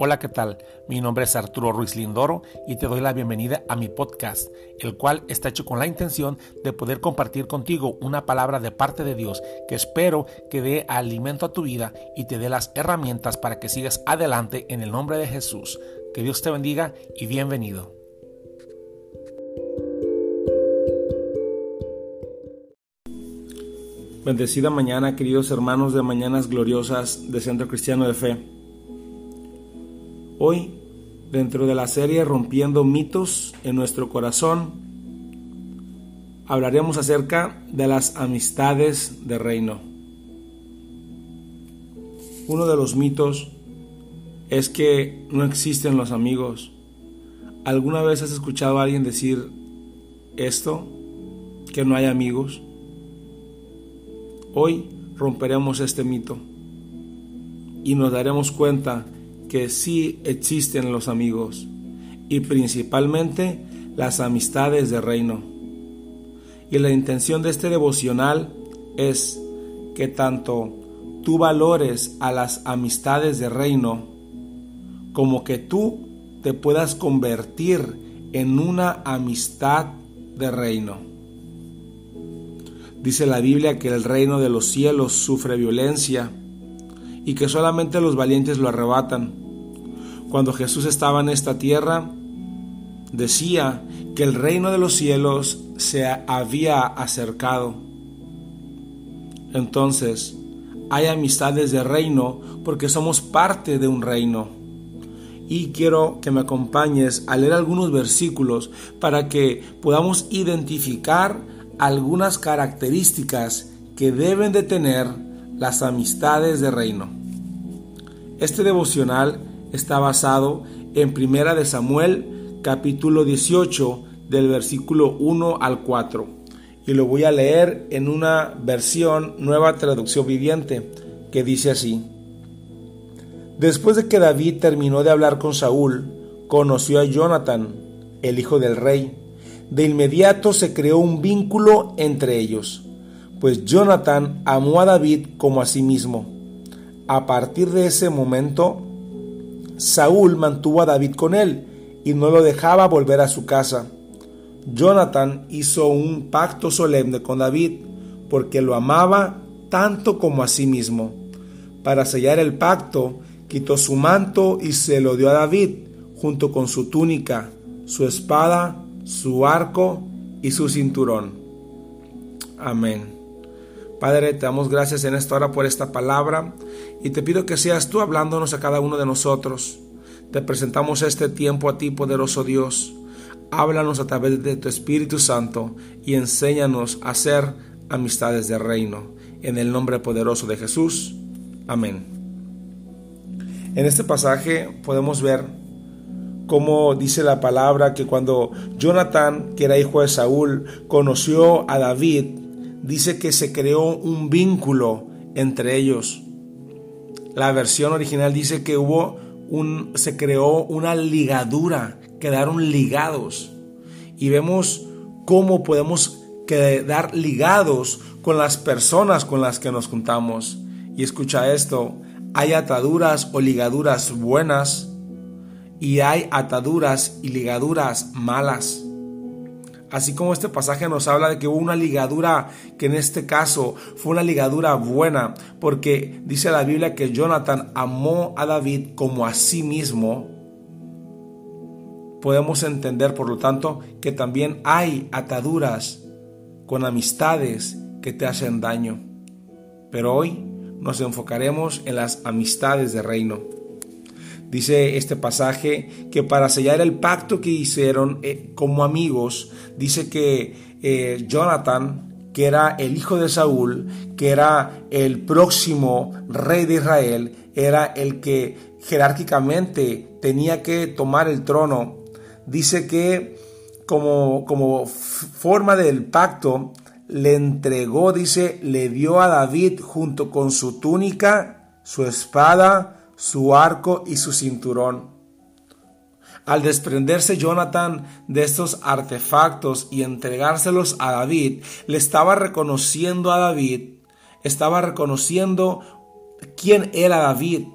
Hola, ¿qué tal? Mi nombre es Arturo Ruiz Lindoro y te doy la bienvenida a mi podcast, el cual está hecho con la intención de poder compartir contigo una palabra de parte de Dios que espero que dé alimento a tu vida y te dé las herramientas para que sigas adelante en el nombre de Jesús. Que Dios te bendiga y bienvenido. Bendecida mañana, queridos hermanos de Mañanas Gloriosas de Centro Cristiano de Fe. Hoy, dentro de la serie Rompiendo mitos en nuestro corazón, hablaremos acerca de las amistades de reino. Uno de los mitos es que no existen los amigos. ¿Alguna vez has escuchado a alguien decir esto? ¿Que no hay amigos? Hoy romperemos este mito y nos daremos cuenta que sí existen los amigos y principalmente las amistades de reino. Y la intención de este devocional es que tanto tú valores a las amistades de reino como que tú te puedas convertir en una amistad de reino. Dice la Biblia que el reino de los cielos sufre violencia y que solamente los valientes lo arrebatan. Cuando Jesús estaba en esta tierra, decía que el reino de los cielos se había acercado. Entonces, hay amistades de reino porque somos parte de un reino. Y quiero que me acompañes a leer algunos versículos para que podamos identificar algunas características que deben de tener las amistades de reino. Este devocional está basado en Primera de Samuel, capítulo 18, del versículo 1 al 4. Y lo voy a leer en una versión nueva traducción viviente, que dice así. Después de que David terminó de hablar con Saúl, conoció a Jonathan, el hijo del rey. De inmediato se creó un vínculo entre ellos, pues Jonathan amó a David como a sí mismo a partir de ese momento, Saúl mantuvo a David con él y no lo dejaba volver a su casa. Jonathan hizo un pacto solemne con David porque lo amaba tanto como a sí mismo. Para sellar el pacto, quitó su manto y se lo dio a David, junto con su túnica, su espada, su arco y su cinturón. Amén. Padre, te damos gracias en esta hora por esta palabra y te pido que seas tú hablándonos a cada uno de nosotros. Te presentamos este tiempo a ti, poderoso Dios. Háblanos a través de tu Espíritu Santo y enséñanos a ser amistades de reino. En el nombre poderoso de Jesús. Amén. En este pasaje podemos ver cómo dice la palabra que cuando Jonathan, que era hijo de Saúl, conoció a David, dice que se creó un vínculo entre ellos. La versión original dice que hubo un, se creó una ligadura, quedaron ligados. Y vemos cómo podemos quedar ligados con las personas con las que nos juntamos. Y escucha esto, hay ataduras o ligaduras buenas y hay ataduras y ligaduras malas. Así como este pasaje nos habla de que hubo una ligadura que en este caso fue una ligadura buena, porque dice la Biblia que Jonathan amó a David como a sí mismo, podemos entender por lo tanto que también hay ataduras con amistades que te hacen daño. Pero hoy nos enfocaremos en las amistades de reino. Dice este pasaje que para sellar el pacto que hicieron eh, como amigos, dice que eh, Jonathan, que era el hijo de Saúl, que era el próximo rey de Israel, era el que jerárquicamente tenía que tomar el trono. Dice que como, como forma del pacto, le entregó, dice, le dio a David junto con su túnica, su espada, su arco y su cinturón. Al desprenderse Jonathan de estos artefactos y entregárselos a David, le estaba reconociendo a David, estaba reconociendo quién era David.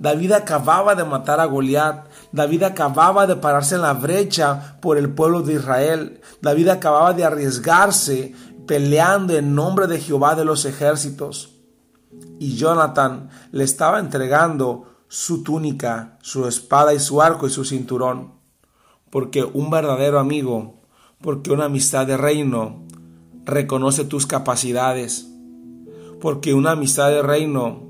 David acababa de matar a Goliat. David acababa de pararse en la brecha por el pueblo de Israel. David acababa de arriesgarse peleando en nombre de Jehová de los ejércitos. Y Jonathan le estaba entregando su túnica, su espada y su arco y su cinturón. Porque un verdadero amigo, porque una amistad de reino, reconoce tus capacidades. Porque una amistad de reino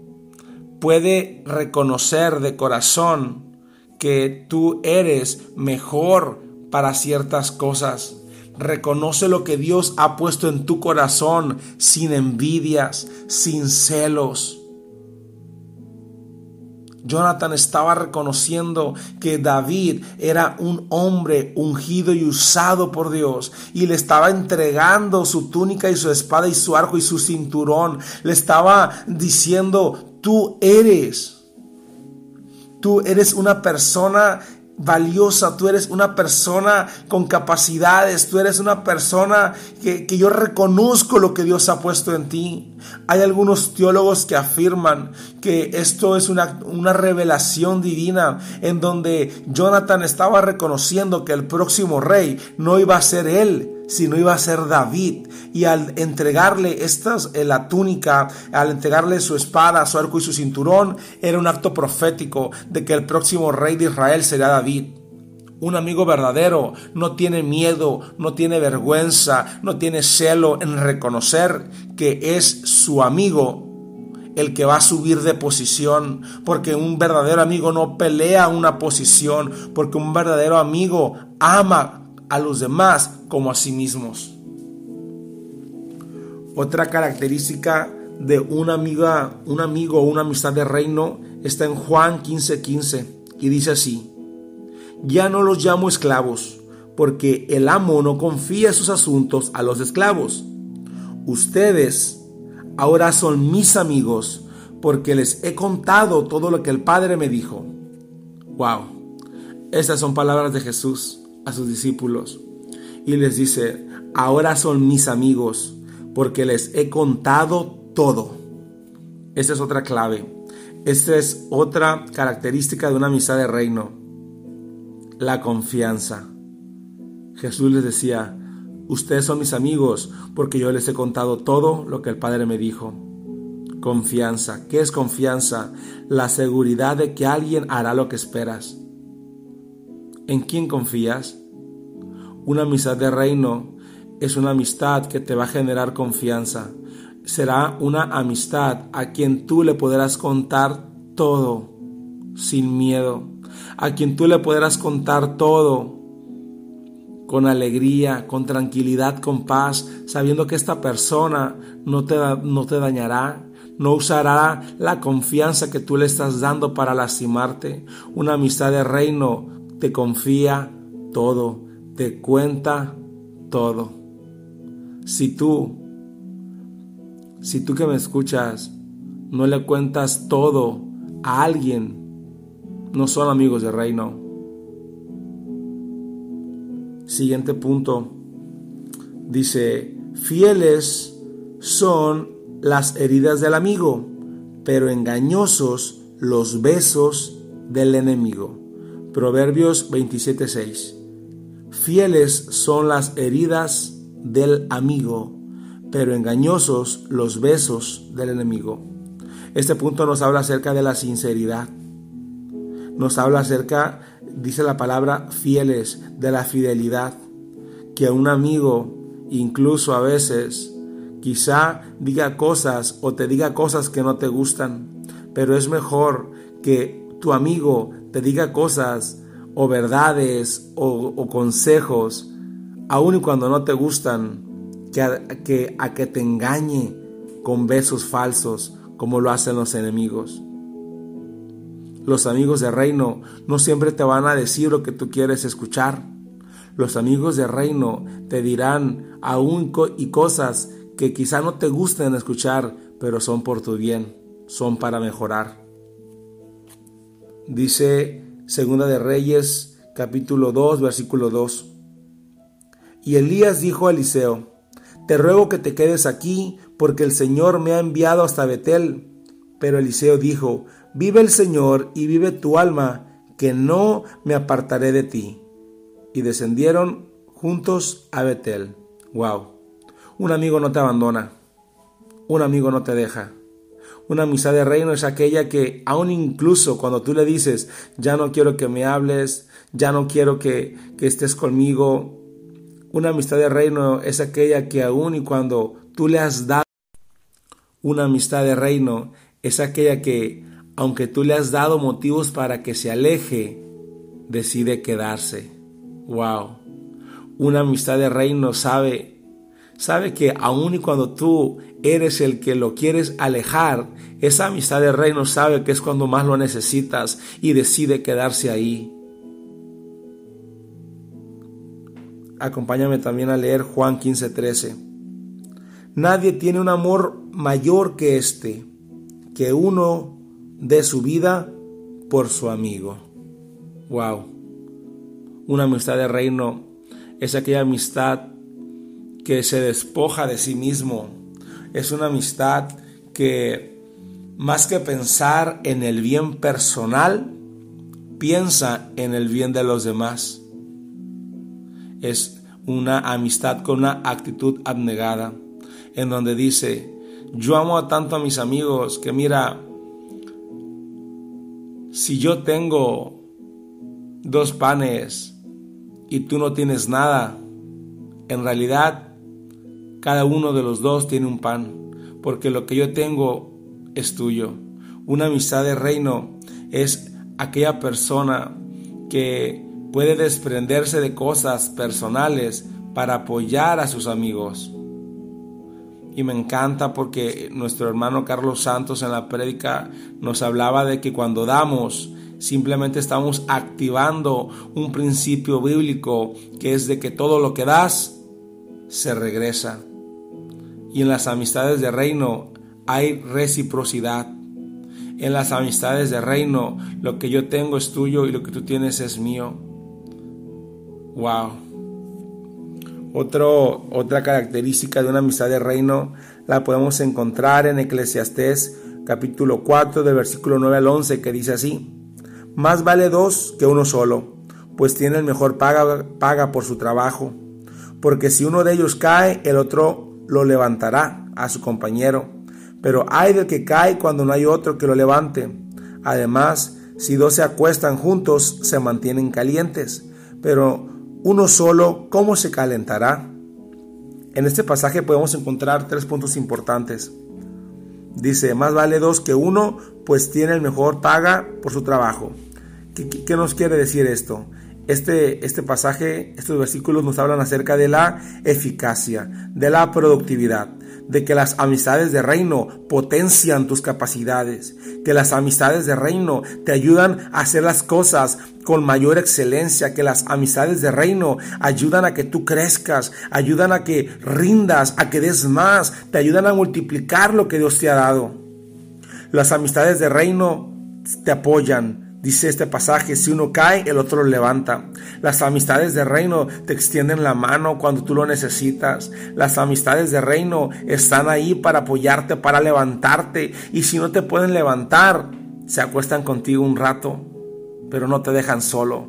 puede reconocer de corazón que tú eres mejor para ciertas cosas. Reconoce lo que Dios ha puesto en tu corazón sin envidias, sin celos. Jonathan estaba reconociendo que David era un hombre ungido y usado por Dios y le estaba entregando su túnica y su espada y su arco y su cinturón. Le estaba diciendo, tú eres, tú eres una persona valiosa, tú eres una persona con capacidades, tú eres una persona que, yo reconozco lo que Dios ha puesto en ti. Hay algunos teólogos que afirman que esto es una, una revelación divina en donde Jonathan estaba reconociendo que el próximo rey no iba a ser él, sino iba a ser David. Y al entregarle estas, eh, la túnica, al entregarle su espada, su arco y su cinturón, era un acto profético de que el próximo rey de Israel sería David. Un amigo verdadero no tiene miedo, no tiene vergüenza, no tiene celo en reconocer que es su amigo el que va a subir de posición, porque un verdadero amigo no pelea una posición, porque un verdadero amigo ama a los demás como a sí mismos. Otra característica de una amiga, un amigo o una amistad de reino está en Juan 15:15 y dice así: Ya no los llamo esclavos, porque el amo no confía sus asuntos a los esclavos. Ustedes ahora son mis amigos, porque les he contado todo lo que el Padre me dijo. Wow. Estas son palabras de Jesús a sus discípulos y les dice, ahora son mis amigos porque les he contado todo. Esta es otra clave. Esta es otra característica de una amistad de reino. La confianza. Jesús les decía, ustedes son mis amigos porque yo les he contado todo lo que el Padre me dijo. Confianza. ¿Qué es confianza? La seguridad de que alguien hará lo que esperas. ¿En quién confías? Una amistad de reino es una amistad que te va a generar confianza. Será una amistad a quien tú le podrás contar todo sin miedo. A quien tú le podrás contar todo con alegría, con tranquilidad, con paz, sabiendo que esta persona no te, dañará, no usará la confianza que tú le estás dando para lastimarte. Una amistad de reino te confía todo, te cuenta todo. Si tú, si tú que me escuchas, no le cuentas todo a alguien, no son amigos de reino. Siguiente punto. Dice, fieles son las heridas del amigo, pero engañosos los besos del enemigo. Proverbios 27:6. Fieles son las heridas del amigo, pero engañosos los besos del enemigo. Este punto nos habla acerca de la sinceridad. Nos habla acerca, dice la palabra, fieles, de la fidelidad. Que un amigo, incluso a veces, quizá diga cosas o te diga cosas que no te gustan, pero es mejor que tu amigo te diga cosas o verdades o, consejos, aun cuando no te gustan, que a, que a que te engañe con besos falsos como lo hacen los enemigos. Los amigos de reino no siempre te van a decir lo que tú quieres escuchar. Los amigos de reino te dirán aún y cosas que quizá no te gusten escuchar, pero son por tu bien, son para mejorar. Dice Segunda de Reyes capítulo 2 versículo 2. Y Elías dijo a Eliseo, Te ruego que te quedes aquí, porque el Señor me ha enviado hasta Betel. Pero Eliseo dijo, vive el Señor y vive tu alma, que no me apartaré de ti. Y descendieron juntos a Betel. Wow. Un amigo no te abandona. Un amigo no te deja. Una amistad de reino es aquella que aun incluso cuando tú le dices, ya no quiero que me hables, ya no quiero que, que estés conmigo, una amistad de reino es aquella que aun y cuando tú le has dado una amistad de reino es aquella que, aunque tú le has dado motivos para que se aleje, decide quedarse. Wow. Una amistad de reino sabe sabe que aun y cuando tú eres el que lo quieres alejar, esa amistad de reino sabe que es cuando más lo necesitas y decide quedarse ahí. Acompáñame también a leer Juan 15:13. Nadie tiene un amor mayor que este, que uno dé su vida por su amigo. Wow. Una amistad de reino es aquella amistad que se despoja de sí mismo. Es una amistad que más que pensar en el bien personal, piensa en el bien de los demás. Es una amistad con una actitud abnegada, en donde dice, yo amo tanto a mis amigos que mira, si yo tengo dos panes y tú no tienes nada, en realidad cada uno de los dos tiene un pan, porque lo que yo tengo es tuyo. Una amistad de reino es aquella persona que puede desprenderse de cosas personales para apoyar a sus amigos. Y me encanta porque nuestro hermano Carlos Santos en la prédica nos hablaba de que cuando damos, simplemente estamos activando un principio bíblico que es de que todo lo que das se regresa. Y en las amistades de reino hay reciprocidad. En las amistades de reino lo que yo tengo es tuyo y lo que tú tienes es mío. Wow. Otro, otra característica de una amistad de reino la podemos encontrar en Eclesiastés capítulo 4 del versículo 9 al 11 que dice así, más vale dos que uno solo, pues tiene el mejor paga, paga por su trabajo, porque si uno de ellos cae, el otro lo levantará a su compañero. Pero hay del que cae cuando no hay otro que lo levante. Además, si dos se acuestan juntos, se mantienen calientes. Pero uno solo, ¿cómo se calentará? En este pasaje podemos encontrar tres puntos importantes. Dice, más vale dos que uno, pues tiene el mejor paga por su trabajo. ¿Qué, qué nos quiere decir esto? Este, este pasaje, estos versículos nos hablan acerca de la eficacia, de la productividad, de que las amistades de reino potencian tus capacidades, que las amistades de reino te ayudan a hacer las cosas con mayor excelencia, que las amistades de reino ayudan a que tú crezcas, ayudan a que rindas, a que des más, te ayudan a multiplicar lo que Dios te ha dado. Las amistades de reino te apoyan, Dice este pasaje, si uno cae, el otro lo levanta. Las amistades de reino te extienden la mano cuando tú lo necesitas. Las amistades de reino están ahí para apoyarte, para levantarte. Y si no te pueden levantar, se acuestan contigo un rato, pero no te dejan solo.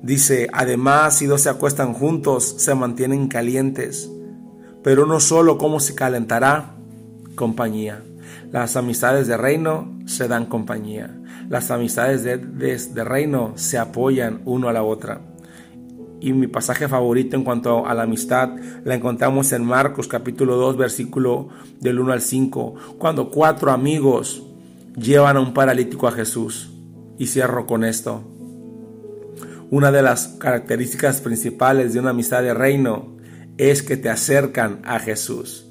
Dice, además, si dos se acuestan juntos, se mantienen calientes. Pero no solo, ¿cómo se calentará? Compañía. Las amistades de reino se dan compañía. Las amistades de, reino se apoyan uno a la otra. Y mi pasaje favorito en cuanto a la amistad la encontramos en Marcos capítulo 2 versículo del 1 al 5, cuando cuatro amigos llevan a un paralítico a Jesús. Y cierro con esto. Una de las características principales de una amistad de reino es que te acercan a Jesús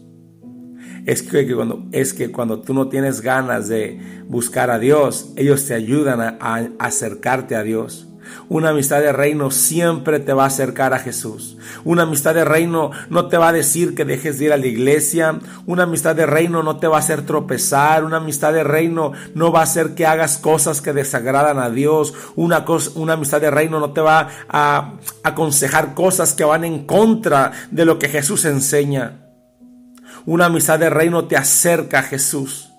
es que, cuando, es que cuando tú no tienes ganas de buscar a Dios, ellos te ayudan a, acercarte a Dios. Una amistad de reino siempre te va a acercar a Jesús. Una amistad de reino no te va a decir que dejes de ir a la iglesia. Una amistad de reino no te va a hacer tropezar. Una amistad de reino no va a hacer que hagas cosas que desagradan a Dios. Una amistad de reino no te va a aconsejar cosas que van en contra de lo que Jesús enseña. Una amistad de reino te acerca a Jesús.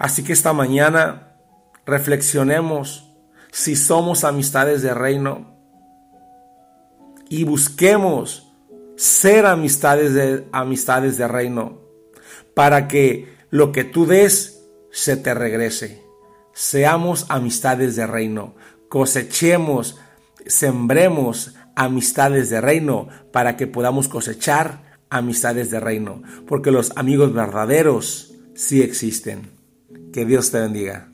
Así que esta mañana reflexionemos si somos amistades de reino y busquemos ser amistades de amistades de reino para que lo que tú des se te regrese. Seamos amistades de reino, cosechemos, sembremos amistades de reino para que podamos cosechar amistades de reino, porque los amigos verdaderos sí existen. Que Dios te bendiga.